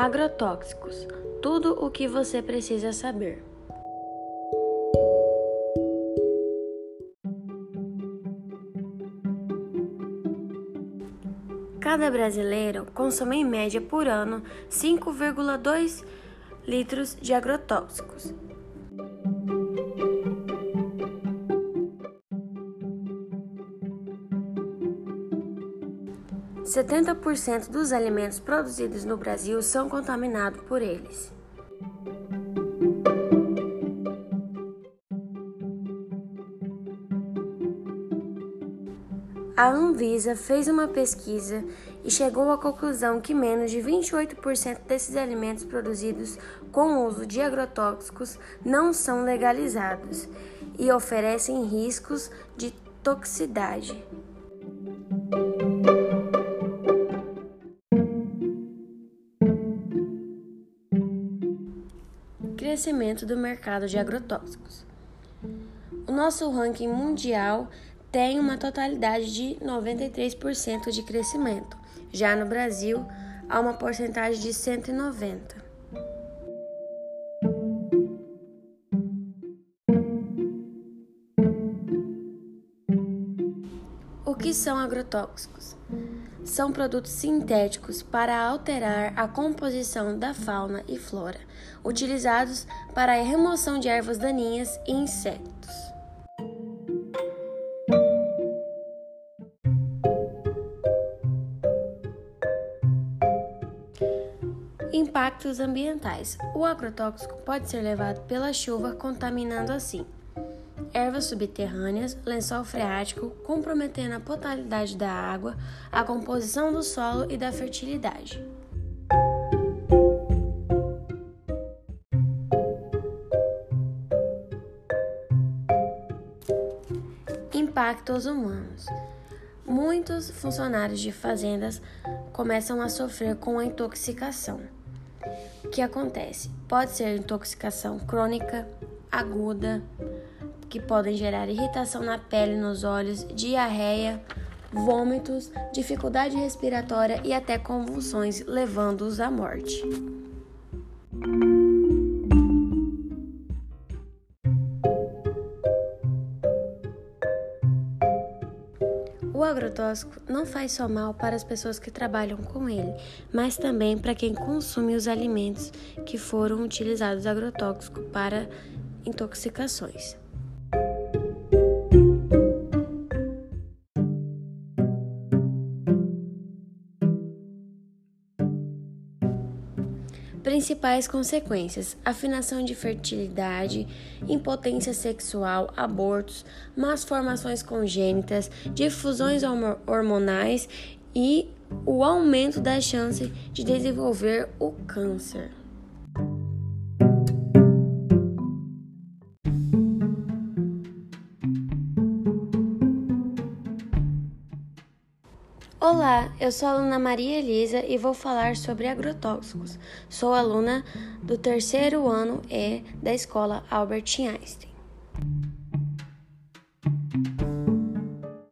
Agrotóxicos tudo o que você precisa saber. Cada brasileiro consome em média por ano 5,2 litros de agrotóxicos. Setenta por cento dos alimentos produzidos no Brasil são contaminados por eles. A Anvisa fez uma pesquisa e chegou à conclusão que menos de 28% desses alimentos produzidos com uso de agrotóxicos não são legalizados e oferecem riscos de toxicidade. Crescimento do mercado de agrotóxicos. O nosso ranking mundial tem uma totalidade de 93% de crescimento. Já no Brasil, há uma porcentagem de 190. Que são agrotóxicos? São produtos sintéticos para alterar a composição da fauna e flora, utilizados para a remoção de ervas daninhas e insetos. Impactos ambientais: O agrotóxico pode ser levado pela chuva, contaminando assim ervas subterrâneas, lençol freático, comprometendo a potabilidade da água, a composição do solo e da fertilidade. Impactos humanos. Muitos funcionários de fazendas começam a sofrer com a intoxicação. O que acontece? Pode ser intoxicação crônica, aguda, que podem gerar irritação na pele, nos olhos, diarreia, vômitos, dificuldade respiratória e até convulsões, levando-os à morte. O agrotóxico não faz só mal para as pessoas que trabalham com ele, mas também para quem consome os alimentos que foram utilizados agrotóxico para intoxicações. Principais consequências: afinação de fertilidade, impotência sexual, abortos, más formações congênitas, difusões hormonais e o aumento da chance de desenvolver o câncer. Olá, eu sou a aluna Maria Elisa e vou falar sobre agrotóxicos. Sou aluna do terceiro ano E da escola Albert Einstein.